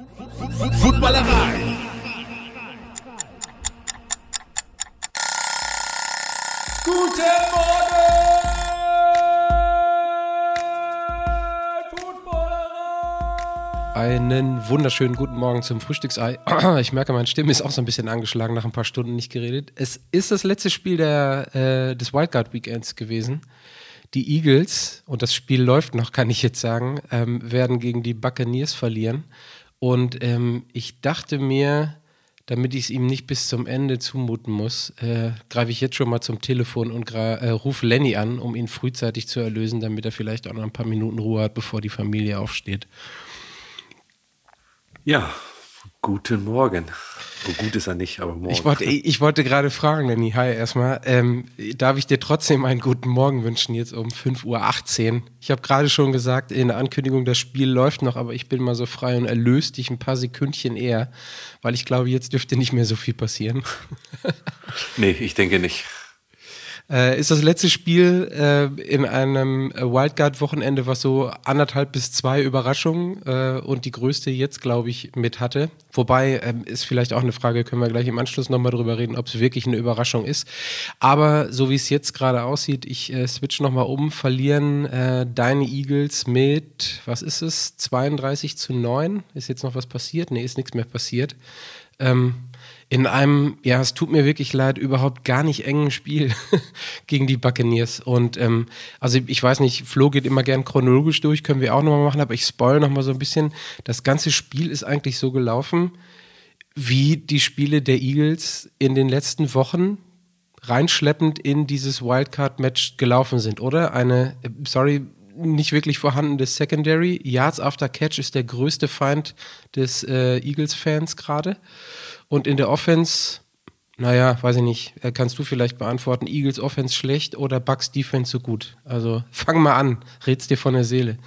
Footballerei. Guten Morgen, Footballerei. Einen wunderschönen guten Morgen zum Frühstücksei. Ich merke, meine Stimme ist auch so ein bisschen angeschlagen nach ein paar Stunden nicht geredet. Es ist das letzte Spiel der, äh, des Wildcard Weekends gewesen. Die Eagles, und das Spiel läuft noch, kann ich jetzt sagen, ähm, werden gegen die Buccaneers verlieren. Und ähm, ich dachte mir, damit ich es ihm nicht bis zum Ende zumuten muss, äh, greife ich jetzt schon mal zum Telefon und äh, rufe Lenny an, um ihn frühzeitig zu erlösen, damit er vielleicht auch noch ein paar Minuten Ruhe hat, bevor die Familie aufsteht. Ja, guten Morgen. So gut ist er nicht, aber morgen. Ich wollte, ich wollte gerade fragen, Lenny, hi erstmal. Ähm, darf ich dir trotzdem einen guten Morgen wünschen, jetzt um 5.18 Uhr? Ich habe gerade schon gesagt, in der Ankündigung, das Spiel läuft noch, aber ich bin mal so frei und erlöse dich ein paar Sekündchen eher, weil ich glaube, jetzt dürfte nicht mehr so viel passieren. nee, ich denke nicht. Äh, ist das letzte Spiel äh, in einem Wildcard-Wochenende, was so anderthalb bis zwei Überraschungen äh, und die größte jetzt, glaube ich, mit hatte. Wobei, ähm, ist vielleicht auch eine Frage, können wir gleich im Anschluss nochmal drüber reden, ob es wirklich eine Überraschung ist. Aber so wie es jetzt gerade aussieht, ich äh, switch nochmal um, verlieren äh, deine Eagles mit, was ist es, 32 zu 9? Ist jetzt noch was passiert? Nee, ist nichts mehr passiert. Ähm, in einem, ja, es tut mir wirklich leid, überhaupt gar nicht engen Spiel gegen die Buccaneers. Und ähm, also ich weiß nicht, Flo geht immer gern chronologisch durch, können wir auch nochmal machen, aber ich spoil nochmal so ein bisschen. Das ganze Spiel ist eigentlich so gelaufen, wie die Spiele der Eagles in den letzten Wochen reinschleppend in dieses Wildcard-Match gelaufen sind, oder? Eine, sorry, nicht wirklich vorhandenes Secondary. Yards after Catch ist der größte Feind des äh, Eagles-Fans gerade. Und in der Offense, naja, weiß ich nicht, äh, kannst du vielleicht beantworten, Eagles Offense schlecht oder Bucks Defense so gut? Also fang mal an, red's dir von der Seele.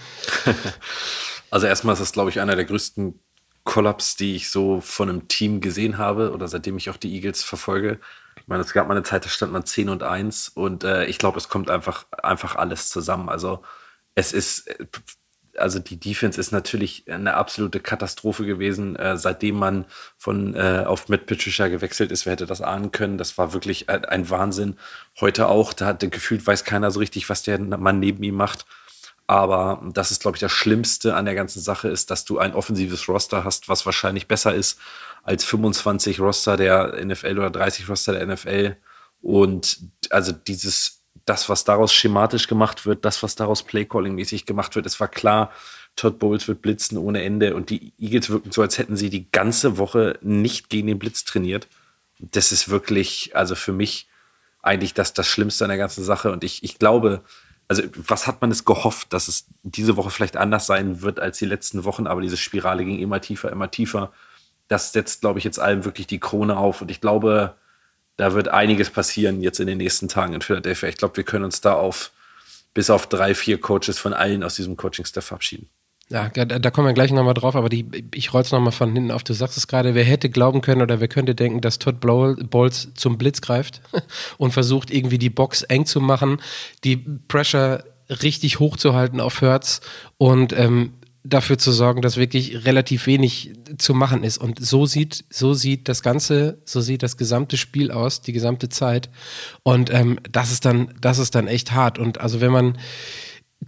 Also erstmal ist das, glaube ich, einer der größten Kollaps, die ich so von einem Team gesehen habe oder seitdem ich auch die Eagles verfolge. Ich meine, es gab mal eine Zeit, da stand man 10 und 1 und äh, ich glaube, es kommt einfach, einfach alles zusammen. Also es ist äh, also die Defense ist natürlich eine absolute Katastrophe gewesen, äh, seitdem man von äh, auf Matt Patricia gewechselt ist. Wer hätte das ahnen können? Das war wirklich ein, Wahnsinn. Heute auch, da hat gefühlt weiß keiner so richtig, was der Mann neben ihm macht. Aber das ist, glaube ich, das Schlimmste an der ganzen Sache ist, dass du ein offensives Roster hast, was wahrscheinlich besser ist als 25 Roster der NFL oder 30 Roster der NFL. Und also dieses das, was daraus schematisch gemacht wird, das, was daraus Playcalling-mäßig gemacht wird, es war klar, Todd Bowles wird blitzen ohne Ende und die Eagles wirken so, als hätten sie die ganze Woche nicht gegen den Blitz trainiert. Das ist wirklich, also für mich eigentlich das, das Schlimmste an der ganzen Sache und ich, ich glaube, also was hat man es gehofft, dass es diese Woche vielleicht anders sein wird als die letzten Wochen, aber diese Spirale ging immer tiefer, immer tiefer. Das setzt, glaube ich, jetzt allem wirklich die Krone auf und ich glaube, da wird einiges passieren jetzt in den nächsten Tagen in Philadelphia. Ich glaube, wir können uns da auf bis auf drei, vier Coaches von allen aus diesem Coaching-Staff verabschieden. Ja, da, kommen wir gleich nochmal drauf, aber die, ich roll's nochmal von hinten auf. Du sagst es gerade, wer hätte glauben können oder wer könnte denken, dass Todd Bowles zum Blitz greift und versucht irgendwie die Box eng zu machen, die Pressure richtig hoch zu halten auf Hertz und ähm, dafür zu sorgen, dass wirklich relativ wenig zu machen ist. Und so sieht, so sieht das Ganze, so sieht das gesamte Spiel aus, die gesamte Zeit. Und ähm, das ist dann, das ist dann echt hart. Und also wenn man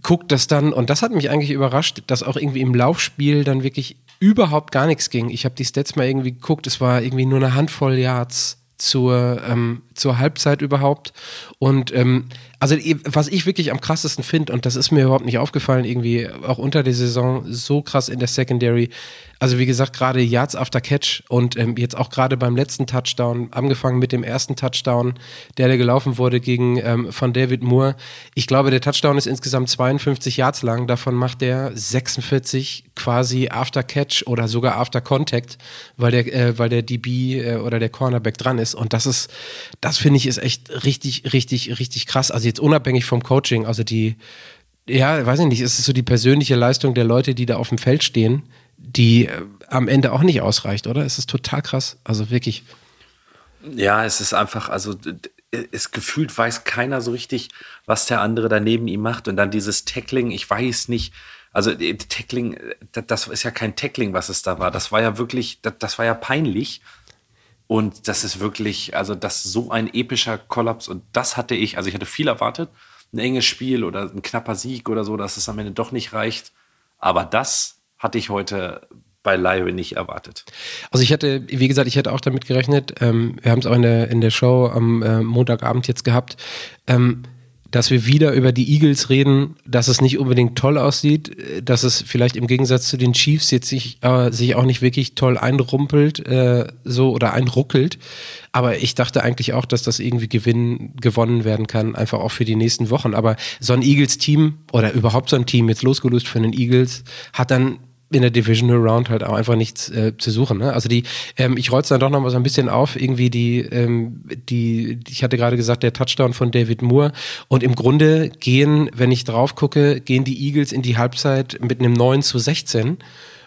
guckt, dass dann, und das hat mich eigentlich überrascht, dass auch irgendwie im Laufspiel dann wirklich überhaupt gar nichts ging. Ich habe die Stats mal irgendwie geguckt, es war irgendwie nur eine Handvoll Yards zur, ähm, zur Halbzeit überhaupt. Und ähm, also was ich wirklich am krassesten finde, und das ist mir überhaupt nicht aufgefallen, irgendwie auch unter der Saison so krass in der Secondary, also wie gesagt, gerade Yards after Catch und ähm, jetzt auch gerade beim letzten Touchdown, angefangen mit dem ersten Touchdown, der da gelaufen wurde gegen ähm, von David Moore. Ich glaube, der Touchdown ist insgesamt 52 Yards lang. Davon macht er 46 quasi after Catch oder sogar after Contact, weil der, äh, weil der DB äh, oder der Cornerback dran ist. Und das ist, das finde ich ist echt richtig, richtig, richtig krass. Also jetzt unabhängig vom Coaching, also die, ja, weiß ich nicht, ist es so die persönliche Leistung der Leute, die da auf dem Feld stehen, die äh, am Ende auch nicht ausreicht, oder? Es ist total krass. Also wirklich. Ja, es ist einfach, also es gefühlt weiß keiner so richtig, was der andere daneben ihm macht. Und dann dieses Tackling, ich weiß nicht, Also äh, Tackling, äh, das ist ja kein Tackling, was es da war. Das war ja wirklich, das war ja peinlich. Und das ist wirklich, also das so ein epischer Kollaps. Und das hatte ich, also ich hatte viel erwartet. Ein enges Spiel oder ein knapper Sieg oder so, dass es am Ende doch nicht reicht. Aber das hatte ich heute beileibe nicht erwartet. Also ich hätte, wie gesagt, ich hätte auch damit gerechnet, ähm, wir haben es auch in der, in der Show am äh, Montagabend jetzt gehabt, ähm, dass wir wieder über die Eagles reden, dass es nicht unbedingt toll aussieht, dass es vielleicht im Gegensatz zu den Chiefs jetzt sich, äh, sich auch nicht wirklich toll einrumpelt, äh, so oder einruckelt. Aber ich dachte eigentlich auch, dass das irgendwie gewinnen, gewonnen werden kann, einfach auch für die nächsten Wochen. Aber so ein Eagles-Team oder überhaupt so ein Team, jetzt losgelöst von den Eagles, hat dann in der Divisional Round halt auch einfach nichts äh, zu suchen. Ne? Also die, ähm, ich roll's dann doch noch mal so ein bisschen auf, irgendwie die, ähm, die, ich hatte gerade gesagt, der Touchdown von David Moore. Und im Grunde gehen, wenn ich drauf gucke, gehen die Eagles in die Halbzeit mit einem 9 zu 16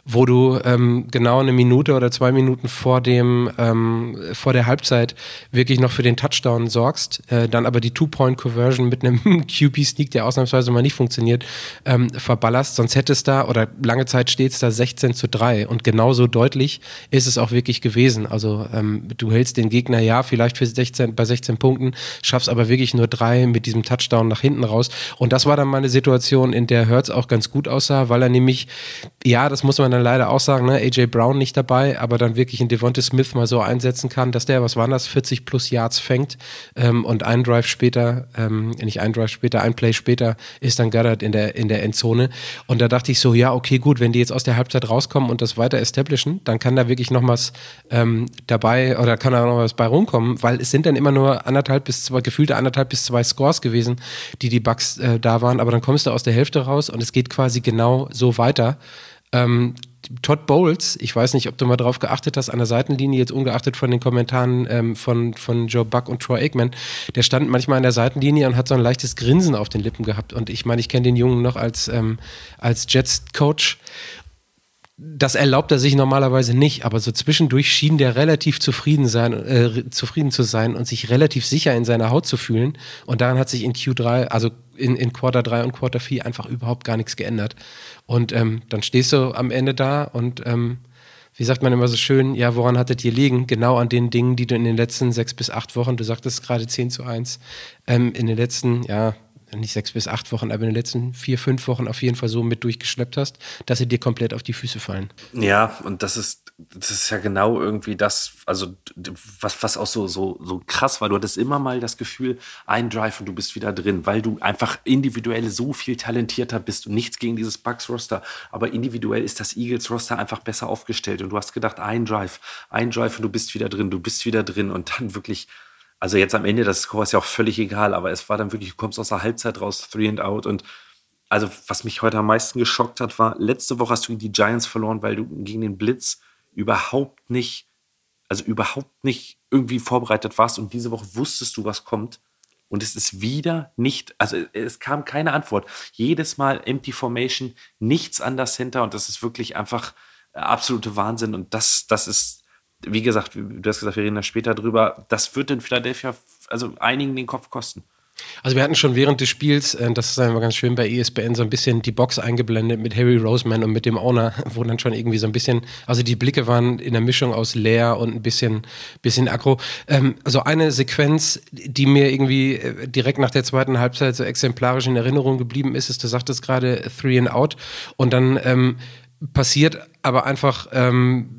wo du ähm, genau eine Minute oder zwei Minuten vor dem ähm, vor der Halbzeit wirklich noch für den Touchdown sorgst, äh, dann aber die Two-Point-Conversion mit einem QB-Sneak, der ausnahmsweise mal nicht funktioniert, ähm, verballerst. Sonst hätte es da, oder lange Zeit steht es da 16 zu 3 und genauso deutlich ist es auch wirklich gewesen. Also ähm, du hältst den Gegner ja vielleicht für 16, bei 16 Punkten, schaffst aber wirklich nur drei mit diesem Touchdown nach hinten raus. Und das war dann mal eine Situation, in der Hertz auch ganz gut aussah, weil er nämlich, ja, das muss man dann dann leider auch sagen, ne, AJ Brown nicht dabei, aber dann wirklich in Devonta Smith mal so einsetzen kann, dass der, was waren das, 40 plus Yards fängt ähm, und ein Drive später, ähm, nicht ein Drive später, ein Play später ist dann Goddard in der, in der Endzone. Und da dachte ich so, ja, okay, gut, wenn die jetzt aus der Halbzeit rauskommen und das weiter establishen, dann kann da wirklich noch was ähm, dabei oder kann da noch was bei rumkommen, weil es sind dann immer nur anderthalb bis zwei, gefühlte anderthalb bis zwei Scores gewesen, die die Bugs äh, da waren, aber dann kommst du aus der Hälfte raus und es geht quasi genau so weiter. Ähm, Todd Bowles, ich weiß nicht, ob du mal drauf geachtet hast, an der Seitenlinie, jetzt ungeachtet von den Kommentaren ähm, von, von Joe Buck und Troy Aikman, der stand manchmal an der Seitenlinie und hat so ein leichtes Grinsen auf den Lippen gehabt. Und ich meine, ich kenne den Jungen noch als, ähm, als Jets-Coach. Das erlaubt er sich normalerweise nicht, aber so zwischendurch schien der relativ zufrieden, sein, äh, zufrieden zu sein und sich relativ sicher in seiner Haut zu fühlen. Und daran hat sich in Q3, also in, in Quarter 3 und Quarter 4 einfach überhaupt gar nichts geändert. Und ähm, dann stehst du am Ende da und ähm, wie sagt man immer so schön, ja, woran hattet ihr liegen? Genau an den Dingen, die du in den letzten sechs bis acht Wochen, du sagtest gerade 10 zu 1, ähm, in den letzten, ja, nicht sechs bis acht Wochen, aber in den letzten vier, fünf Wochen auf jeden Fall so mit durchgeschleppt hast, dass sie dir komplett auf die Füße fallen. Ja, und das ist, das ist ja genau irgendwie das, also was, was auch so, so, so krass war. Du hattest immer mal das Gefühl, ein Drive und du bist wieder drin, weil du einfach individuell so viel talentierter bist und nichts gegen dieses Bugs-Roster, aber individuell ist das Eagles-Roster einfach besser aufgestellt und du hast gedacht, ein Drive, ein Drive und du bist wieder drin, du bist wieder drin und dann wirklich also jetzt am Ende, das Score ist ja auch völlig egal, aber es war dann wirklich, du kommst aus der Halbzeit raus, three and out. Und also, was mich heute am meisten geschockt hat, war, letzte Woche hast du die Giants verloren, weil du gegen den Blitz überhaupt nicht, also überhaupt nicht irgendwie vorbereitet warst. Und diese Woche wusstest du, was kommt. Und es ist wieder nicht, also es kam keine Antwort. Jedes Mal Empty Formation, nichts an das Center. Und das ist wirklich einfach absolute Wahnsinn. Und das, das ist wie gesagt, du hast gesagt, wir reden da später drüber, das wird in Philadelphia also einigen den Kopf kosten. Also wir hatten schon während des Spiels, äh, das ist einfach ganz schön bei ESPN, so ein bisschen die Box eingeblendet mit Harry Roseman und mit dem Owner, wo dann schon irgendwie so ein bisschen, also die Blicke waren in der Mischung aus leer und ein bisschen, bisschen aggro. Ähm, also eine Sequenz, die mir irgendwie äh, direkt nach der zweiten Halbzeit so exemplarisch in Erinnerung geblieben ist, ist, du sagtest gerade Three and Out und dann ähm, passiert aber einfach ähm,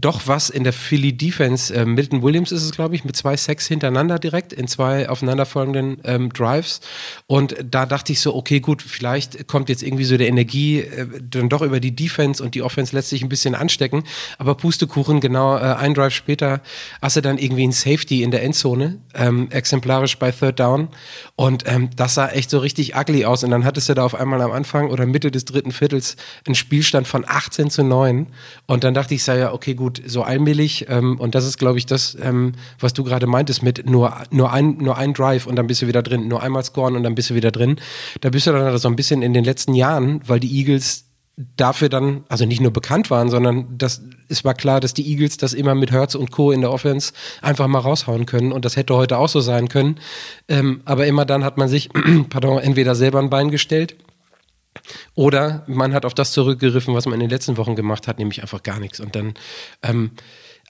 doch was in der Philly Defense. Äh, Milton Williams ist es, glaube ich, mit zwei Sacks hintereinander direkt in zwei aufeinanderfolgenden ähm, Drives. Und da dachte ich so, okay, gut, vielleicht kommt jetzt irgendwie so der Energie äh, dann doch über die Defense und die Offense lässt sich ein bisschen anstecken. Aber Pustekuchen, genau äh, ein Drive später hast du dann irgendwie ein Safety in der Endzone, ähm, exemplarisch bei Third Down. Und ähm, das sah echt so richtig ugly aus. Und dann hattest du da auf einmal am Anfang oder Mitte des dritten Viertels einen Spielstand von 18 zu 9. Und dann dachte ich, sei ja, okay, gut, so allmählich, ähm, und das ist, glaube ich, das, ähm, was du gerade meintest mit nur, nur, ein, nur ein Drive und dann bist du wieder drin, nur einmal scoren und dann bist du wieder drin. Da bist du dann so ein bisschen in den letzten Jahren, weil die Eagles dafür dann, also nicht nur bekannt waren, sondern das, es war klar, dass die Eagles das immer mit Hertz und Co. in der Offense einfach mal raushauen können und das hätte heute auch so sein können. Ähm, aber immer dann hat man sich, pardon, entweder selber ein Bein gestellt Oder man hat auf das zurückgegriffen, was man in den letzten Wochen gemacht hat, nämlich einfach gar nichts. Und dann ähm,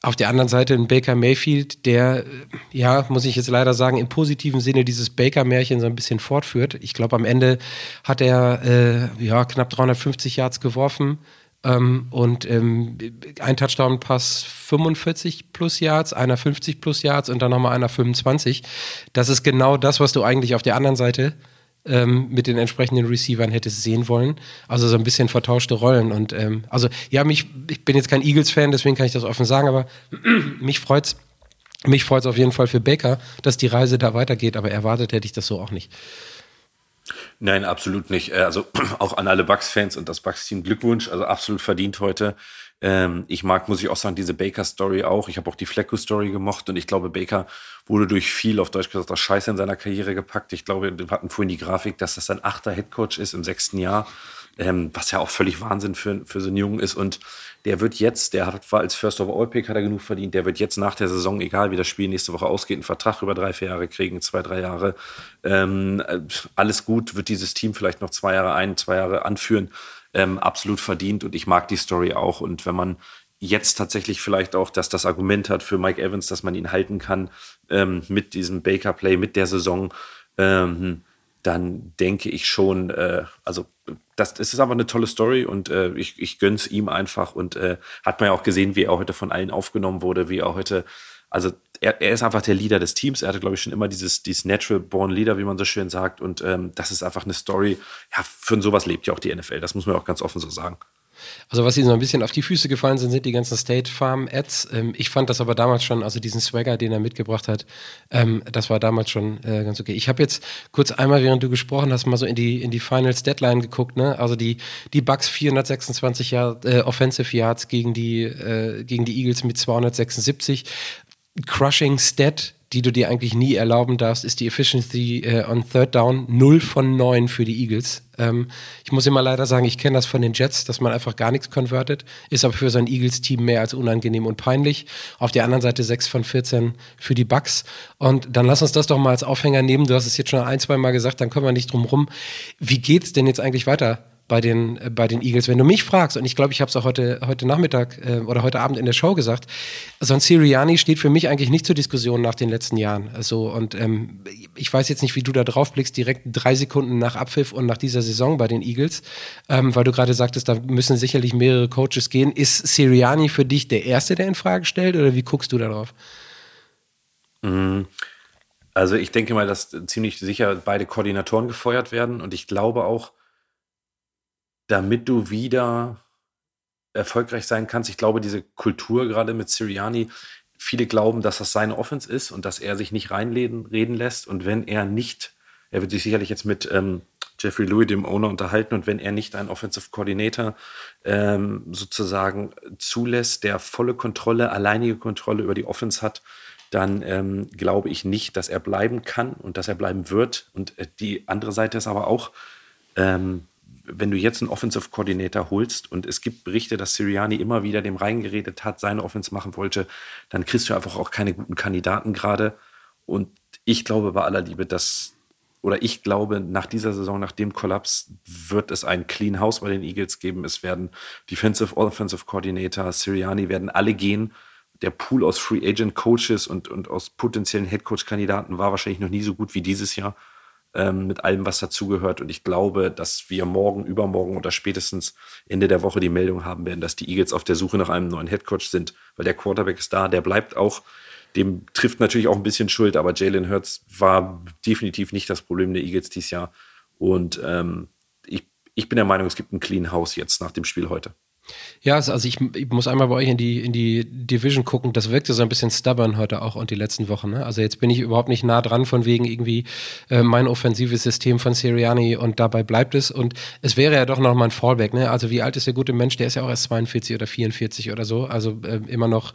auf der anderen Seite ein Baker Mayfield, der, äh, ja, muss ich jetzt leider sagen, im positiven Sinne dieses Baker-Märchen so ein bisschen fortführt. Ich glaube, am Ende hat er äh, ja knapp 350 Yards geworfen, ähm, und ähm, ein Touchdown-Pass 45 plus Yards, einer 50 plus Yards und dann nochmal einer 25. Das ist genau das, was du eigentlich auf der anderen Seite ähm, mit den entsprechenden Receivern hättest sehen wollen. Also so ein bisschen vertauschte Rollen. Und ähm, also ja, mich, ich bin jetzt kein Eagles-Fan, deswegen kann ich das offen sagen, aber mich freut's. Mich freut's auf jeden Fall für Baker, dass die Reise da weitergeht, aber erwartet hätte ich das so auch nicht. Nein, absolut nicht. Äh, also auch an alle Bucks-Fans und das Bucks-Team Glückwunsch. Also absolut verdient heute. Ähm, ich mag, muss ich auch sagen, diese Baker-Story auch. Ich habe auch die Flecko-Story gemocht und ich glaube, Baker wurde durch viel, auf Deutsch gesagt, das Scheiße in seiner Karriere gepackt. Ich glaube, wir hatten vorhin die Grafik, dass das sein achter Headcoach ist im sechsten Jahr, ähm, was ja auch völlig Wahnsinn für, für so einen Jungen ist. Und der wird jetzt, der hat, war als First of All Pick, hat er genug verdient, der wird jetzt nach der Saison, egal wie das Spiel nächste Woche ausgeht, einen Vertrag über drei, vier Jahre kriegen, zwei, drei Jahre. Ähm, äh, alles gut, wird dieses Team vielleicht noch zwei Jahre ein, zwei Jahre anführen ähm, absolut verdient und ich mag die Story auch. Und wenn man jetzt tatsächlich vielleicht auch, dass das Argument hat für Mike Evans, dass man ihn halten kann ähm, mit diesem Baker-Play, mit der Saison, ähm, dann denke ich schon, äh, also das, das ist aber eine tolle Story und äh, ich, ich gönn's ihm einfach und äh, hat man ja auch gesehen, wie er heute von allen aufgenommen wurde, wie er heute, also er, er ist einfach der Leader des Teams. Er hatte, glaube ich, schon immer dieses, dieses Natural Born Leader, wie man so schön sagt. Und ähm, das ist einfach eine Story. Ja, für sowas lebt ja auch die NFL. Das muss man auch ganz offen so sagen. Also was ihnen so ein bisschen auf die Füße gefallen sind, sind die ganzen State Farm Ads. Ähm, ich fand das aber damals schon, also diesen Swagger, den er mitgebracht hat, ähm, das war damals schon äh, ganz okay. Ich habe jetzt kurz einmal, während du gesprochen hast, mal so in die in die Finals Deadline geguckt. Ne? Also die die Bucks 426 Yard, äh, Offensive Yards gegen die äh, gegen die Eagles mit 276. Crushing Stat, die du dir eigentlich nie erlauben darfst, ist die Efficiency äh, on Third Down 0 von 9 für die Eagles. Ähm, ich muss immer leider sagen, ich kenne das von den Jets, dass man einfach gar nichts konvertet, ist aber für sein Eagles-Team mehr als unangenehm und peinlich. Auf der anderen Seite 6 von 14 für die Bucks. Und dann lass uns das doch mal als Aufhänger nehmen. Du hast es jetzt schon ein, zwei Mal gesagt, dann kommen wir nicht drum rum. Wie geht's denn jetzt eigentlich weiter? Bei den, äh, bei den Eagles. Wenn du mich fragst, und ich glaube, ich habe es auch heute, heute Nachmittag äh, oder heute Abend in der Show gesagt, so ein Siriani steht für mich eigentlich nicht zur Diskussion nach den letzten Jahren. Also, und ähm, ich weiß jetzt nicht, wie du da drauf blickst, direkt drei Sekunden nach Abpfiff und nach dieser Saison bei den Eagles, ähm, weil du gerade sagtest, da müssen sicherlich mehrere Coaches gehen. Ist Siriani für dich der Erste, der in Frage stellt, oder wie guckst du darauf? Mhm. Also ich denke mal, dass ziemlich sicher beide Koordinatoren gefeuert werden und ich glaube auch, damit du wieder erfolgreich sein kannst. Ich glaube, diese Kultur gerade mit Siriani, viele glauben, dass das seine Offense ist und dass er sich nicht reinreden reden lässt. Und wenn er nicht, er wird sich sicherlich jetzt mit ähm, Jeffrey Louis, dem Owner, unterhalten. Und wenn er nicht einen Offensive Coordinator ähm, sozusagen zulässt, der volle Kontrolle, alleinige Kontrolle über die Offense hat, dann ähm, glaube ich nicht, dass er bleiben kann und dass er bleiben wird. Und äh, die andere Seite ist aber auch, ähm, wenn du jetzt einen Offensive Coordinator holst und es gibt Berichte, dass Siriani immer wieder dem reingeredet hat, seine Offense machen wollte, dann kriegst du einfach auch keine guten Kandidaten gerade. Und ich glaube bei aller Liebe, dass, oder ich glaube, nach dieser Saison, nach dem Kollaps, wird es ein Clean House bei den Eagles geben. Es werden Defensive, Offensive Coordinator, Siriani werden alle gehen. Der Pool aus Free Agent Coaches und, und aus potenziellen Head Coach Kandidaten war wahrscheinlich noch nie so gut wie dieses Jahr ähm, mit allem, was dazugehört. Und ich glaube, dass wir morgen, übermorgen oder spätestens Ende der Woche die Meldung haben werden, dass die Eagles auf der Suche nach einem neuen Headcoach sind, weil der Quarterback ist da, der bleibt auch. Dem trifft natürlich auch ein bisschen Schuld, aber Jalen Hurts war definitiv nicht das Problem der Eagles dieses Jahr. Und ähm, ich, ich bin der Meinung, es gibt ein Clean House jetzt nach dem Spiel heute. Ja, also, also ich, ich, muss einmal bei euch in die, in die Division gucken. Das wirkte so ein bisschen stubborn heute auch und die letzten Wochen. Ne? Also jetzt bin ich überhaupt nicht nah dran von wegen irgendwie äh, mein offensives System von Siriani und dabei bleibt es. Und es wäre ja doch noch mal ein Fallback. Ne? Also wie alt ist der gute Mensch? Der ist ja auch erst 42 oder 44 oder so. Also äh, immer noch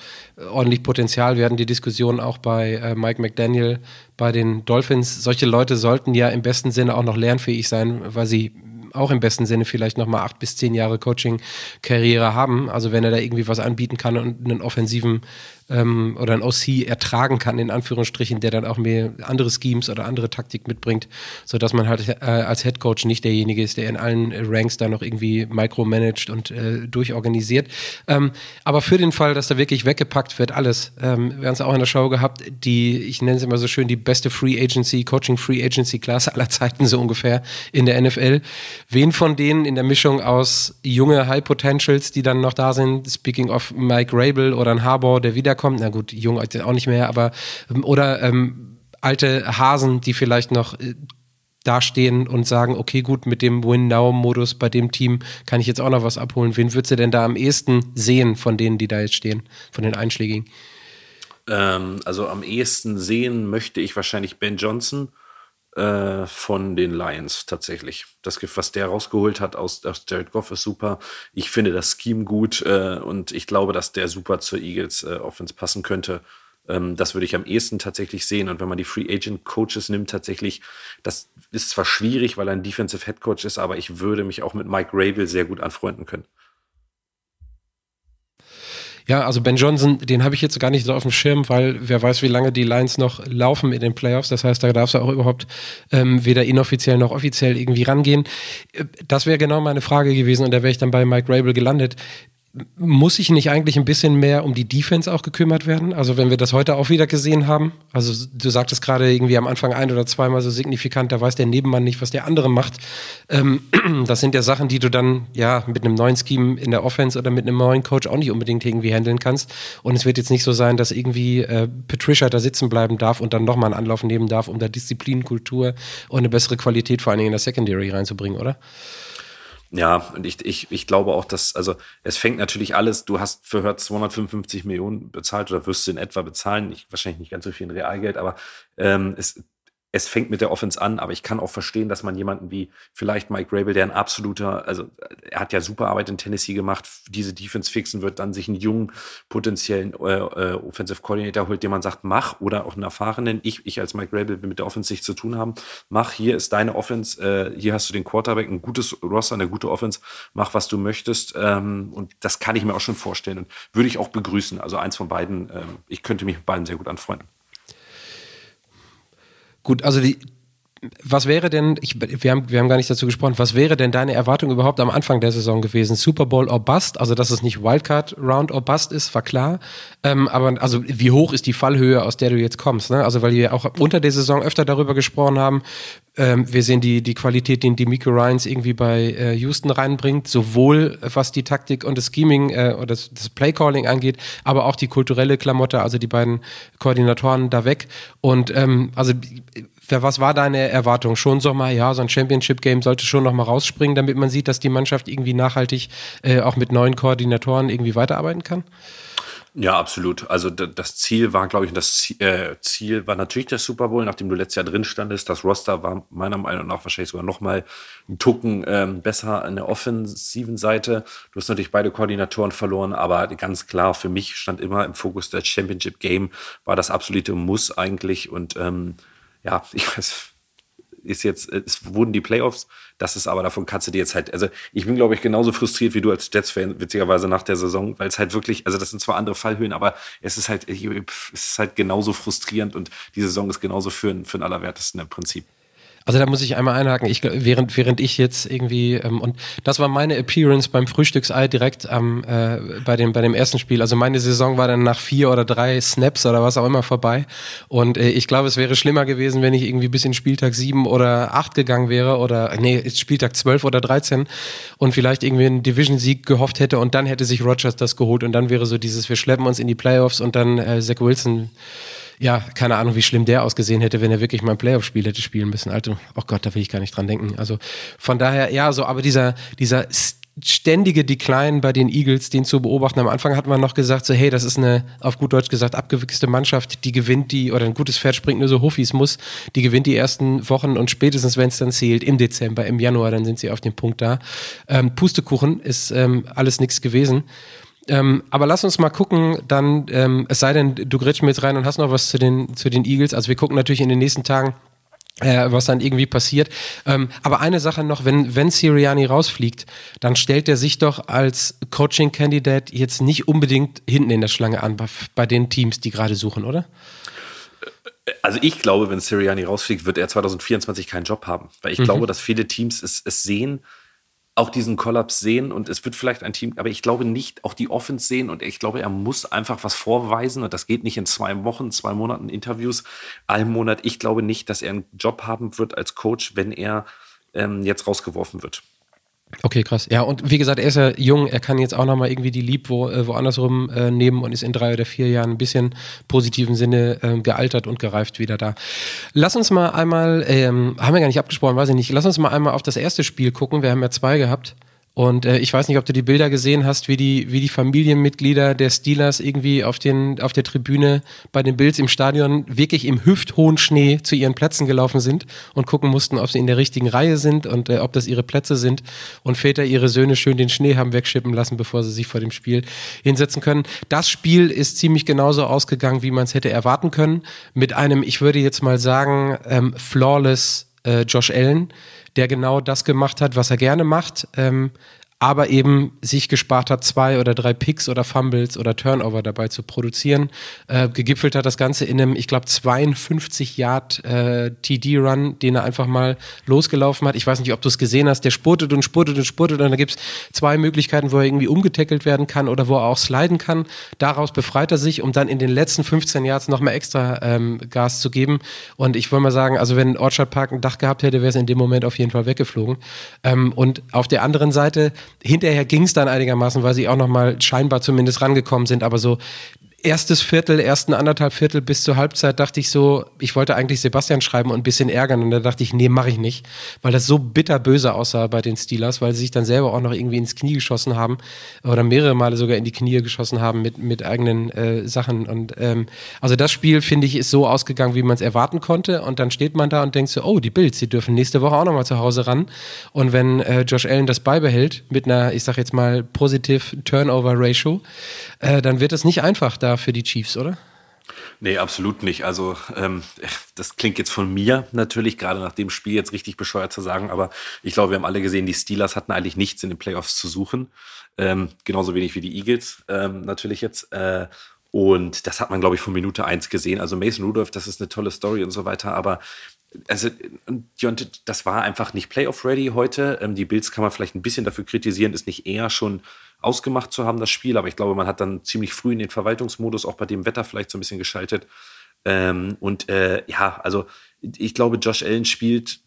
ordentlich Potenzial. Wir hatten die Diskussion auch bei äh, Mike McDaniel bei den Dolphins. Solche Leute sollten ja im besten Sinne auch noch lernfähig sein, weil sie auch im besten Sinne vielleicht nochmal acht bis zehn Jahre Coaching-Karriere haben. Also wenn er da irgendwie was anbieten kann und einen offensiven ähm, oder ein OC ertragen kann, in Anführungsstrichen, der dann auch mehr andere Schemes oder andere Taktik mitbringt, sodass man halt äh, als Head Coach nicht derjenige ist, der in allen Ranks da noch irgendwie micromanagt und äh, durchorganisiert. Ähm, aber für den Fall, dass da wirklich weggepackt wird, alles, ähm, wir haben es auch in der Show gehabt, die, ich nenne es immer so schön, die beste Free Agency, Coaching Free Agency Class aller Zeiten so ungefähr in der NFL. Wen von denen in der Mischung aus junge High Potentials, die dann noch da sind, speaking of Mike Rabel oder ein Harbour, der wiederkommt, kommt. Na gut, jung auch nicht mehr, aber ähm, oder ähm, alte Hasen, die vielleicht noch äh, dastehen und sagen, okay, gut, mit dem Win-Now-Modus bei dem Team kann ich jetzt auch noch was abholen. Wen würdest du denn da am ehesten sehen von denen, die da jetzt stehen, von den Einschlägigen? Ähm, also am ehesten sehen möchte ich wahrscheinlich Ben Johnson äh, von den Lions tatsächlich. Das, was der rausgeholt hat aus, aus Jared Goff ist super. Ich finde das Scheme gut äh, und ich glaube, dass der super zur Eagles äh, Offense passen könnte. Ähm, das würde ich am ehesten tatsächlich sehen. Und wenn man die Free Agent Coaches nimmt, tatsächlich, das ist zwar schwierig, weil er ein Defensive Head Coach ist, aber ich würde mich auch mit Mike Rabel sehr gut anfreunden können. Ja, also Ben Johnson, den habe ich jetzt gar nicht so auf dem Schirm, weil wer weiß, wie lange die Lions noch laufen in den Playoffs. Das heißt, da darfst du auch überhaupt ähm, weder inoffiziell noch offiziell irgendwie rangehen. Äh, das wäre genau meine Frage gewesen und da wäre ich dann bei Mike Rabel gelandet muss sich nicht eigentlich ein bisschen mehr um die Defense auch gekümmert werden? Also wenn wir das heute auch wieder gesehen haben, also du sagtest gerade irgendwie am Anfang ein oder zweimal so signifikant, da weiß der Nebenmann nicht, was der andere macht. Ähm, das sind ja Sachen, die du dann ja mit einem neuen Scheme in der Offense oder mit einem neuen Coach auch nicht unbedingt irgendwie handeln kannst. Und es wird jetzt nicht so sein, dass irgendwie äh, Patricia da sitzen bleiben darf und dann nochmal einen Anlauf nehmen darf, um da Disziplin, Kultur und eine bessere Qualität vor allen Dingen in der Secondary reinzubringen, oder? Ja, und ich, ich, ich glaube auch, dass, also es fängt natürlich alles, du hast für Hertz 255 Millionen bezahlt oder wirst du in etwa bezahlen, ich, wahrscheinlich nicht ganz so viel in Realgeld, aber ähm, es, es fängt mit der Offense an, aber ich kann auch verstehen, dass man jemanden wie vielleicht Mike Rabel, der ein absoluter, also er hat ja super Arbeit in Tennessee gemacht, diese Defense fixen wird, dann sich einen jungen potenziellen äh, äh, Offensive Coordinator holt, dem man sagt, mach oder auch einen erfahrenen, ich, ich als Mike Rabel will mit der Offense nichts zu tun haben, mach, hier ist deine Offense, äh, hier hast du den Quarterback, ein gutes Roster, eine gute Offense, mach, was du möchtest ähm, und das kann ich mir auch schon vorstellen und würde ich auch begrüßen, also eins von beiden, ähm, ich könnte mich mit beiden sehr gut anfreunden. Gut, also die, was wäre denn, ich, wir, haben, wir haben gar nicht dazu gesprochen, was wäre denn deine Erwartung überhaupt am Anfang der Saison gewesen? Super Bowl or Bust? Also, dass es nicht Wildcard Round or Bust ist, war klar. Ähm, aber also, wie hoch ist die Fallhöhe, aus der du jetzt kommst? Ne? Also, weil wir auch unter der Saison öfter darüber gesprochen haben. Ähm, wir sehen die, die Qualität, die Miko Ryans irgendwie bei äh, Houston reinbringt, sowohl was die Taktik und das Scheming äh, oder das, das Playcalling angeht, aber auch die kulturelle Klamotte, also die beiden Koordinatoren da weg. Und ähm, also was war deine Erwartung? Schon so mal, ja, so ein Championship-Game sollte schon noch mal rausspringen, damit man sieht, dass die Mannschaft irgendwie nachhaltig äh, auch mit neuen Koordinatoren irgendwie weiterarbeiten kann? Ja, absolut. Also das Ziel war, glaube ich, das äh, Ziel war natürlich der Super Bowl, nachdem du letztes Jahr drin standest. Das Roster war meiner Meinung nach wahrscheinlich sogar noch mal einen Tucken ähm, besser an der offensiven Seite. Du hast natürlich beide Koordinatoren verloren, aber ganz klar, für mich stand immer im Fokus der Championship Game, war das absolute Muss eigentlich und ähm, ja, ich weiß, ist jetzt, es wurden die Playoffs, das ist aber davon kannst du dir jetzt halt, also ich bin glaube ich genauso frustriert wie du als Jets-Fan, witzigerweise nach der Saison, weil es halt wirklich, also das sind zwar andere Fallhöhen, aber es ist halt, es ist halt genauso frustrierend und die Saison ist genauso für, für den Allerwertesten im Prinzip. Also da muss ich einmal einhaken. Ich, während, während ich jetzt irgendwie, ähm, und das war meine Appearance beim Frühstücksei direkt am, äh, bei, dem, bei dem ersten Spiel. Also meine Saison war dann nach vier oder drei Snaps oder was auch immer vorbei. Und äh, ich glaube, es wäre schlimmer gewesen, wenn ich irgendwie bis in Spieltag sieben oder acht gegangen wäre oder, nee, Spieltag zwölf oder dreizehn und vielleicht irgendwie einen Division-Sieg gehofft hätte und dann hätte sich Rogers das geholt und dann wäre so dieses, wir schleppen uns in die Playoffs und dann äh, Zach Wilson ja, keine Ahnung, wie schlimm der ausgesehen hätte, wenn er wirklich mal ein Playoff-Spiel hätte spielen müssen. Alter, oh Gott, da will ich gar nicht dran denken. Also von daher, ja, so, aber dieser, dieser ständige Decline bei den Eagles, den zu beobachten. Am Anfang hat man noch gesagt, so, hey, das ist eine, auf gut Deutsch gesagt, abgewichste Mannschaft, die gewinnt die, oder ein gutes Pferd springt nur so Huffis muss, die gewinnt die ersten Wochen und spätestens, wenn es dann zählt, im Dezember, im Januar, dann sind sie auf dem Punkt da. Ähm, Pustekuchen ist ähm, alles nichts gewesen. Ähm, aber lass uns mal gucken, dann, ähm, es sei denn, du grätsch mir jetzt rein und hast noch was zu den, zu den Eagles. Also wir gucken natürlich in den nächsten Tagen äh, was dann irgendwie passiert. Ähm, aber eine Sache noch, wenn, wenn Siriani rausfliegt, dann stellt er sich doch als Coaching-Candidate jetzt nicht unbedingt hinten in der Schlange an bei, bei den Teams, die gerade suchen, oder? Also ich glaube, wenn Siriani rausfliegt, wird er 2024 keinen Job haben. Weil ich mhm. glaube, dass viele Teams es, es sehen, auch diesen Kollaps sehen und es wird vielleicht ein Team, aber ich glaube nicht auch die Offense sehen und ich glaube, er muss einfach was vorweisen und das geht nicht in zwei Wochen, zwei Monaten Interviews, einem Monat. Ich glaube nicht, dass er einen Job haben wird als Coach, wenn er ähm, jetzt rausgeworfen wird. Okay, krass. Ja, und wie gesagt, er ist ja jung, er kann jetzt auch nochmal irgendwie die Lieb wo, äh, woanders rum äh, nehmen und ist in drei oder vier Jahren ein bisschen positiven Sinne äh, gealtert und gereift wieder da. Lass uns mal einmal, ähm, haben wir gar nicht abgesprochen, weiß ich nicht, lass uns mal einmal auf das erste Spiel gucken. Wir haben ja zwei gehabt. Und äh, ich weiß nicht, ob du die Bilder gesehen hast, wie die, wie die Familienmitglieder der Steelers irgendwie auf, den, auf der Tribüne bei den Bills im Stadion wirklich im hüfthohen Schnee zu ihren Plätzen gelaufen sind und gucken mussten, ob sie in der richtigen Reihe sind und äh, ob das ihre Plätze sind und Väter ihre Söhne schön den Schnee haben wegschippen lassen, bevor sie sich vor dem Spiel hinsetzen können. Das Spiel ist ziemlich genauso ausgegangen, wie man es hätte erwarten können, mit einem, ich würde jetzt mal sagen, ähm, flawless äh, Josh Allen der genau das gemacht hat, was er gerne macht. Ähm, aber eben sich gespart hat, zwei oder drei Picks oder Fumbles oder Turnover dabei zu produzieren. Äh, gegipfelt hat das Ganze in einem, ich glaube, 52 Yard äh, TD-Run, den er einfach mal losgelaufen hat. Ich weiß nicht, ob du es gesehen hast. Der spurtet und spurtet und spurtet und da gibt es zwei Möglichkeiten, wo er irgendwie umgetackelt werden kann oder wo er auch sliden kann. Daraus befreit er sich, um dann in den letzten 15 Yards noch mal extra ähm, Gas zu geben. Und ich wollte mal sagen, also wenn Orchard Park ein Dach gehabt hätte, wäre es in dem Moment auf jeden Fall weggeflogen. Ähm, und auf der anderen Seite hinterher ging es dann einigermaßen, weil sie auch noch mal scheinbar zumindest rangekommen sind, aber so erstes Viertel, ersten anderthalb Viertel bis zur Halbzeit dachte ich so, ich wollte eigentlich Sebastian schreiben und ein bisschen ärgern. Und da dachte ich, nee, mache ich nicht, weil das so bitterböse aussah bei den Steelers, weil sie sich dann selber auch noch irgendwie ins Knie geschossen haben oder mehrere Male sogar in die Knie geschossen haben mit, mit eigenen äh, Sachen. Und ähm, also das Spiel, finde ich, ist so ausgegangen, wie man es erwarten konnte. Und dann steht man da und denkt so, oh, die Bills, die dürfen nächste Woche auch nochmal zu Hause ran. Und wenn äh, Josh Allen das beibehält mit einer, ich sag jetzt mal, positiv Turnover Ratio, äh, dann wird es nicht einfach da für die Chiefs, oder? Nee, absolut nicht. Also ähm, das klingt jetzt von mir natürlich, gerade nach dem Spiel jetzt richtig bescheuert zu sagen, aber ich glaube, wir haben alle gesehen, die Steelers hatten eigentlich nichts in den Playoffs zu suchen. Ähm, genauso wenig wie die Eagles ähm, natürlich jetzt. Äh, und das hat man, glaube ich, von Minute eins gesehen. Also Mason Rudolph, das ist eine tolle Story und so weiter, aber also, das war einfach nicht Playoff-ready heute. Ähm, die Bills kann man vielleicht ein bisschen dafür kritisieren, ist nicht eher schon ausgemacht zu haben, das Spiel. Aber ich glaube, man hat dann ziemlich früh in den Verwaltungsmodus, auch bei dem Wetter vielleicht so ein bisschen geschaltet. Ähm, und äh, ja, also ich glaube, Josh Allen spielt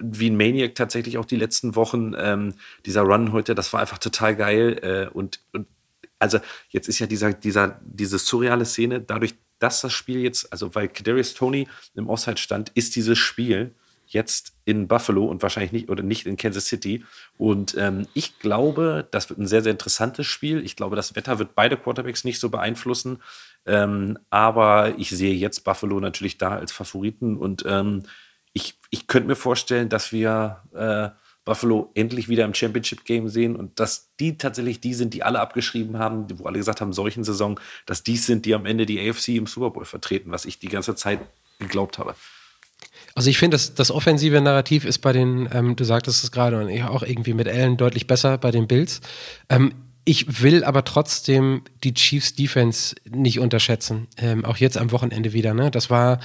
wie ein Maniac tatsächlich auch die letzten Wochen. Ähm, dieser Run heute, das war einfach total geil. Äh, und, und also jetzt ist ja dieser, dieser, diese surreale Szene, dadurch, dass das Spiel jetzt, also weil Kadarius Tony im Offside stand, ist dieses Spiel jetzt in Buffalo und wahrscheinlich nicht oder nicht in Kansas City. Und ähm, ich glaube, das wird ein sehr, sehr interessantes Spiel. Ich glaube, das Wetter wird beide Quarterbacks nicht so beeinflussen. Ähm, aber ich sehe jetzt Buffalo natürlich da als Favoriten und ähm, ich, ich könnte mir vorstellen, dass wir äh, Buffalo endlich wieder im Championship Game sehen und dass die tatsächlich die sind, die alle abgeschrieben haben, wo alle gesagt haben, solchen Saison, dass die sind, die am Ende die AFC im Super Bowl vertreten, was ich die ganze Zeit geglaubt habe. Also ich finde, das, das offensive Narrativ ist bei den, ähm, du sagtest es gerade, und auch irgendwie mit Allen deutlich besser bei den Bills. Ähm, ich will aber trotzdem die Chiefs Defense nicht unterschätzen. Ähm, auch jetzt am Wochenende wieder. Ne? Das war,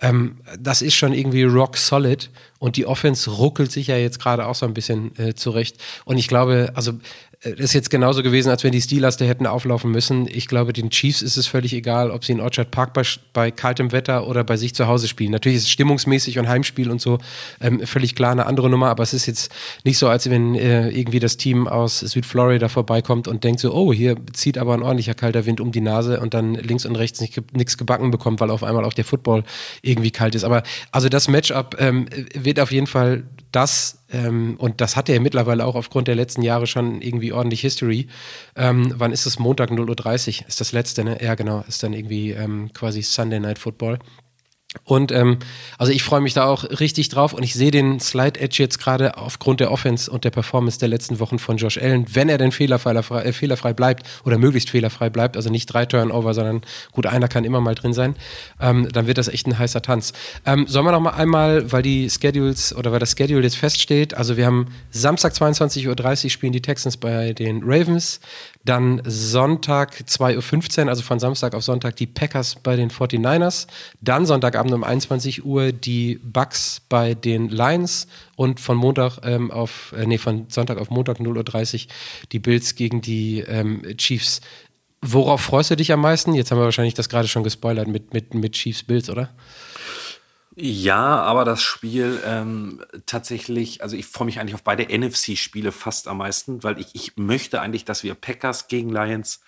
ähm, das ist schon irgendwie rock solid und die Offense ruckelt sich ja jetzt gerade auch so ein bisschen äh, zurecht. Und ich glaube, also ist jetzt genauso gewesen, als wenn die Steelers da hätten auflaufen müssen. Ich glaube, den Chiefs ist es völlig egal, ob sie in Orchard Park bei, bei kaltem Wetter oder bei sich zu Hause spielen. Natürlich ist es stimmungsmäßig und Heimspiel und so ähm, völlig klar eine andere Nummer, aber es ist jetzt nicht so, als wenn äh, irgendwie das Team aus Südflorida vorbeikommt und denkt so, oh, hier zieht aber ein ordentlicher kalter Wind um die Nase und dann links und rechts nichts gebacken bekommt, weil auf einmal auch der Football irgendwie kalt ist. Aber also das Matchup ähm, wird auf jeden Fall das, ähm, und das hat er mittlerweile auch aufgrund der letzten Jahre schon irgendwie ordentlich History. Ähm, wann ist es? Montag 0.30 Uhr ist das letzte, ne? Ja, genau, ist dann irgendwie ähm, quasi Sunday Night Football. Und ähm, also ich freue mich da auch richtig drauf und ich sehe den Slide Edge jetzt gerade aufgrund der Offense und der Performance der letzten Wochen von Josh Allen, wenn er denn fehlerfrei, äh, fehlerfrei bleibt oder möglichst fehlerfrei bleibt, also nicht drei Turnover, sondern gut, einer kann immer mal drin sein, ähm, dann wird das echt ein heißer Tanz. Ähm, sollen wir noch mal einmal, weil die Schedules oder weil das Schedule jetzt feststeht, also wir haben Samstag 22.30 Uhr spielen die Texans bei den Ravens, dann Sonntag 2.15 Uhr, also von Samstag auf Sonntag die Packers bei den 49ers. Dann Sonntagabend um 21 Uhr die Bucks bei den Lions und von Montag ähm, auf, äh, nee, von Sonntag auf Montag 0.30 Uhr die Bills gegen die ähm, Chiefs. Worauf freust du dich am meisten? Jetzt haben wir wahrscheinlich das gerade schon gespoilert mit, mit, mit Chiefs Bills, oder? Ja, aber das Spiel ähm, tatsächlich, also ich freue mich eigentlich auf beide NFC-Spiele fast am meisten, weil ich, ich möchte eigentlich, dass wir Packers gegen Lions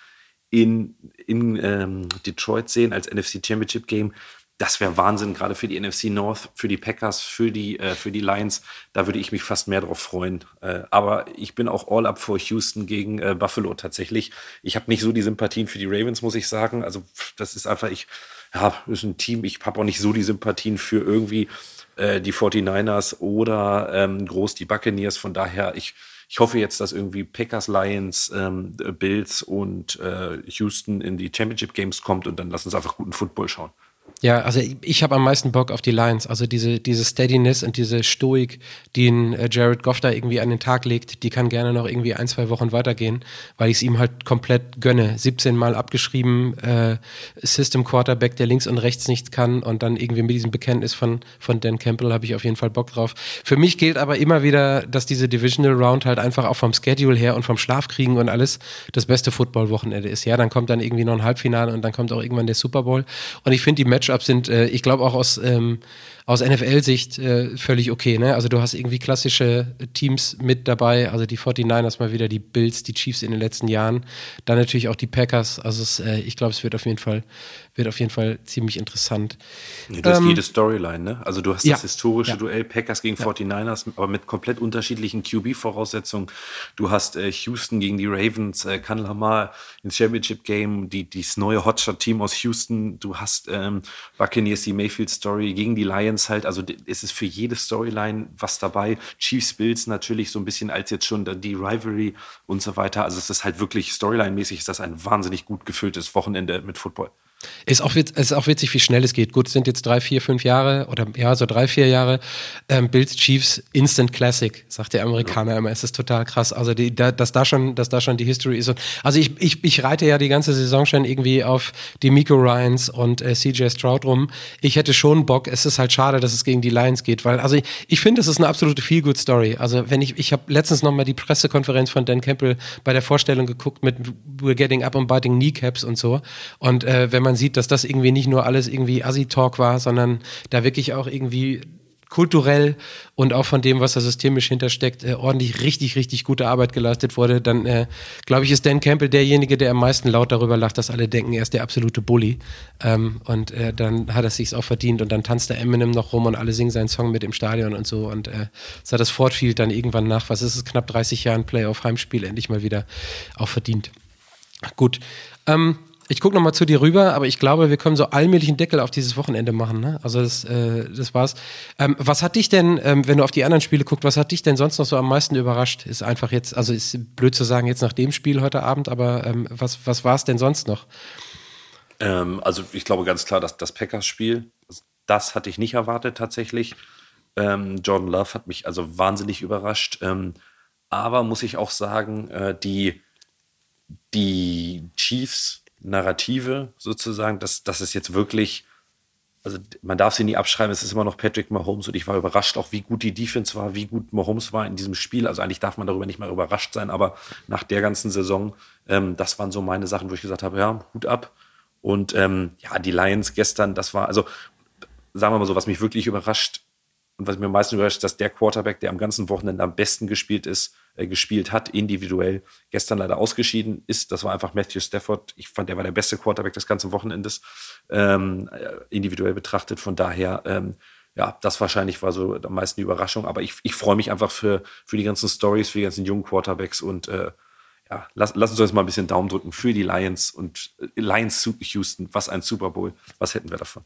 in, in ähm, Detroit sehen als NFC Championship Game. Das wäre Wahnsinn, gerade für die NFC North, für die Packers, für die, äh, für die Lions. Da würde ich mich fast mehr drauf freuen. Äh, aber ich bin auch all up for Houston gegen äh, Buffalo tatsächlich. Ich habe nicht so die Sympathien für die Ravens, muss ich sagen. Also das ist einfach, ich, ja, ist ein Team, ich habe auch nicht so die Sympathien für irgendwie äh, die 49ers oder ähm, groß die Buccaneers. Von daher, ich, ich hoffe jetzt, dass irgendwie Packers, Lions, ähm, Bills und äh, Houston in die Championship Games kommt und dann lass uns einfach guten Football schauen. Ja, also ich, habe am meisten Bock auf die Lions. Also diese, diese Steadiness und diese Stoik, die ein äh, Jared Goff da irgendwie an den Tag legt, die kann gerne noch irgendwie ein, zwei Wochen weitergehen, weil ich es ihm halt komplett gönne. 17 Mal abgeschrieben, äh, System Quarterback, der links und rechts nichts kann und dann irgendwie mit diesem Bekenntnis von, von Dan Campbell habe ich auf jeden Fall Bock drauf. Für mich gilt aber immer wieder, dass diese Divisional Round halt einfach auch vom Schedule her und vom Schlafkriegen und alles das beste Football-Wochenende ist. Ja, dann kommt dann irgendwie noch ein Halbfinale und dann kommt auch irgendwann der Super Bowl. Und ich finde die Matchups sind, äh, ich glaube auch aus, ähm, aus NFL-Sicht äh, völlig okay. Ne? Also du hast irgendwie klassische Teams mit dabei, also die 49ers mal wieder, die Bills, die Chiefs in den letzten Jahren, dann natürlich auch die Packers. Also es, äh, ich glaube, es wird auf jeden Fall wird auf jeden Fall ziemlich interessant. Ja, du hast ähm, jede Storyline, ne? Also du hast ja, das historische ja. Duell Packers gegen 49ers, aber mit komplett unterschiedlichen QB-Voraussetzungen. Du hast äh, Houston gegen die Ravens, äh, kann Lamar ins Championship-Game, die, dieses neue Hotshot-Team aus Houston. Du hast ähm, Buccaneers, die Mayfield-Story gegen die Lions halt. Also es ist für jede Storyline was dabei. Chiefs, Bills natürlich so ein bisschen als jetzt schon die Rivalry und so weiter. Also es ist halt wirklich Storyline-mäßig ist das ein wahnsinnig gut gefülltes Wochenende mit Football. Ist auch, ist auch witzig, wie schnell es geht. Gut, es sind jetzt drei, vier, fünf Jahre oder ja, so drei, vier Jahre. Ähm, Bills Chiefs Instant Classic, sagt der Amerikaner ja. immer. Es ist total krass. Also, die, da, dass, da schon, dass da schon die History ist. Und, also, ich, ich, ich reite ja die ganze Saison schon irgendwie auf die Miko Ryans und äh, CJ Stroud rum. Ich hätte schon Bock. Es ist halt schade, dass es gegen die Lions geht, weil, also, ich, ich finde, es ist eine absolute Feel-Good-Story. Also, wenn ich, ich habe letztens nochmal die Pressekonferenz von Dan Campbell bei der Vorstellung geguckt mit We're Getting Up and Biting Kneecaps und so. Und äh, wenn man sieht, dass das irgendwie nicht nur alles irgendwie Assi-Talk war, sondern da wirklich auch irgendwie kulturell und auch von dem, was da systemisch hintersteckt, äh, ordentlich richtig, richtig gute Arbeit geleistet wurde, dann äh, glaube ich, ist Dan Campbell derjenige, der am meisten laut darüber lacht, dass alle denken, er ist der absolute Bully. Ähm, und äh, dann hat er sich auch verdient und dann tanzt der Eminem noch rum und alle singen seinen Song mit im Stadion und so. Und äh, hat das Fortfield dann irgendwann nach, was ist es, knapp 30 Jahren Playoff-Heimspiel endlich mal wieder auch verdient. Gut. Ähm, ich gucke nochmal zu dir rüber, aber ich glaube, wir können so allmählich einen Deckel auf dieses Wochenende machen. Ne? Also das, äh, das war's. Ähm, was hat dich denn, ähm, wenn du auf die anderen Spiele guckst, was hat dich denn sonst noch so am meisten überrascht? Ist einfach jetzt, also ist blöd zu sagen jetzt nach dem Spiel heute Abend, aber ähm, was, was war es denn sonst noch? Ähm, also ich glaube ganz klar, dass das Packers-Spiel, das hatte ich nicht erwartet tatsächlich. Ähm, Jordan Love hat mich also wahnsinnig überrascht. Ähm, aber muss ich auch sagen, äh, die, die Chiefs Narrative sozusagen, dass, dass es jetzt wirklich, also man darf sie nie abschreiben, es ist immer noch Patrick Mahomes und ich war überrascht auch, wie gut die Defense war, wie gut Mahomes war in diesem Spiel. Also eigentlich darf man darüber nicht mal überrascht sein, aber nach der ganzen Saison, ähm, das waren so meine Sachen, wo ich gesagt habe, ja, Hut ab. Und ähm, ja, die Lions gestern, das war, also sagen wir mal so, was mich wirklich überrascht und was mir am meisten überrascht, dass der Quarterback, der am ganzen Wochenende am besten gespielt ist, äh, gespielt hat, individuell, gestern leider ausgeschieden ist. Das war einfach Matthew Stafford. Ich fand, er war der beste Quarterback des ganzen Wochenendes, ähm, äh, individuell betrachtet. Von daher, ähm, ja, das wahrscheinlich war so am meisten die Überraschung. Aber ich, ich freue mich einfach für, für die ganzen Stories, für die ganzen jungen Quarterbacks und äh, ja, lass, lass uns jetzt mal ein bisschen Daumen drücken für die Lions und äh, Lions Houston. Was ein Super Bowl. Was hätten wir davon?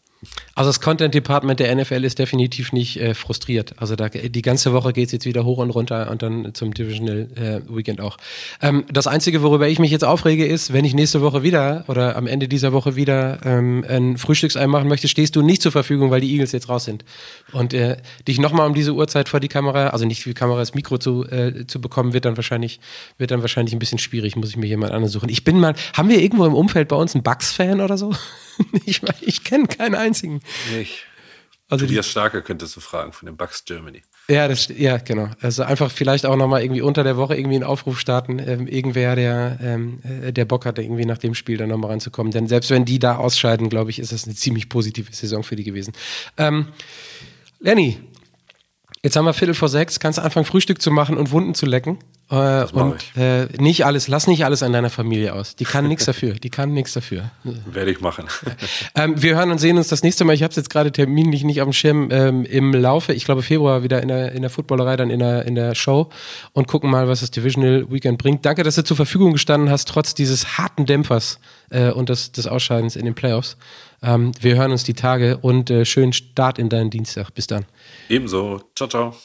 Also das Content Department der NFL ist definitiv nicht äh, frustriert. Also da, die ganze Woche geht es jetzt wieder hoch und runter und dann zum Divisional äh, Weekend auch. Ähm, das Einzige, worüber ich mich jetzt aufrege, ist, wenn ich nächste Woche wieder oder am Ende dieser Woche wieder ähm, ein Frühstücksei machen möchte, stehst du nicht zur Verfügung, weil die Eagles jetzt raus sind. Und äh, dich nochmal um diese Uhrzeit vor die Kamera, also nicht die Kamera, das Mikro zu, äh, zu bekommen, wird dann wahrscheinlich, wird dann wahrscheinlich ein bisschen schwierig, muss ich mir jemand anderen suchen. Ich bin mal, haben wir irgendwo im Umfeld bei uns einen Bugs-Fan oder so? ich ich kenne keinen einzigen. Nicht. Also Tobias Starke könntest du fragen von den Bucks Germany. Ja, das, ja, genau. Also einfach vielleicht auch nochmal irgendwie unter der Woche irgendwie einen Aufruf starten. Ähm, irgendwer, der, ähm, äh, der Bock hatte, irgendwie nach dem Spiel dann nochmal ranzukommen. Denn selbst wenn die da ausscheiden, glaube ich, ist das eine ziemlich positive Saison für die gewesen. Ähm, Lenny, jetzt haben wir Viertel vor sechs. Kannst anfangen, Frühstück zu machen und Wunden zu lecken? Äh, und äh, nicht alles, lass nicht alles an deiner Familie aus. Die kann nichts dafür. Die kann nichts dafür. Werde ich machen. ähm, wir hören und sehen uns das nächste Mal. Ich habe es jetzt gerade terminlich nicht auf dem Schirm ähm, im Laufe. Ich glaube Februar wieder in der in der Footballerei dann in der in der Show und gucken mal, was das Divisional Weekend bringt. Danke, dass du zur Verfügung gestanden hast, trotz dieses harten Dämpfers äh, und des, des Ausscheidens in den Playoffs. Ähm, wir hören uns die Tage und äh, schönen Start in deinen Dienstag. Bis dann. Ebenso. Ciao ciao.